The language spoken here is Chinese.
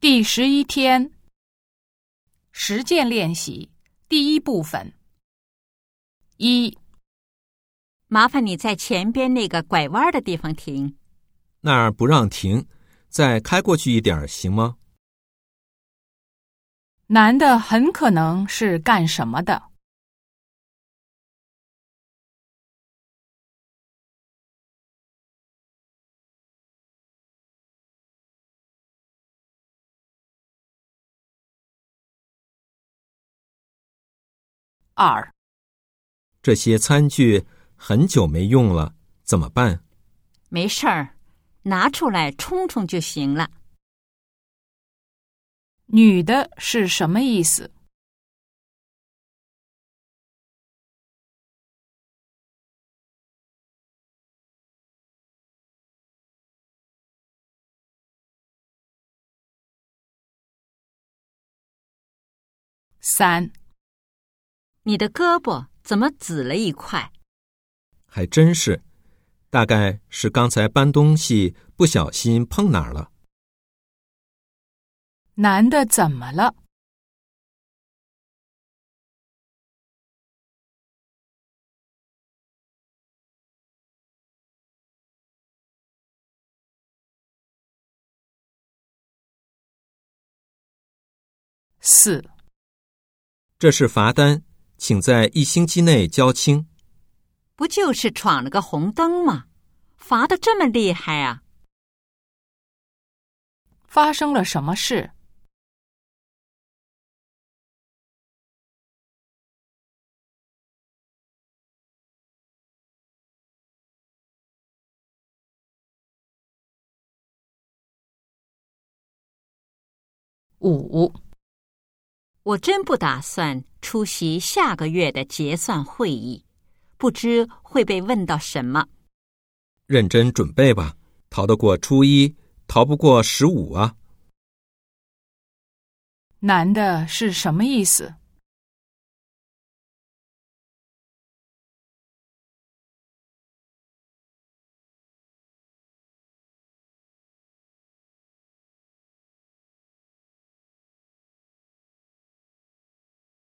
第十一天，实践练习第一部分。一，麻烦你在前边那个拐弯的地方停。那儿不让停，再开过去一点儿行吗？男的很可能是干什么的？二，这些餐具很久没用了，怎么办？没事儿，拿出来冲冲就行了。女的是什么意思？三，你的胳膊怎么紫了一块？还真是，大概是刚才搬东西不小心碰哪儿了。男的怎么了？四，这是罚单，请在一星期内交清。不就是闯了个红灯吗？罚的这么厉害啊！发生了什么事？五，我真不打算出席下个月的结算会议，不知会被问到什么。认真准备吧，逃得过初一，逃不过十五啊！男的是什么意思？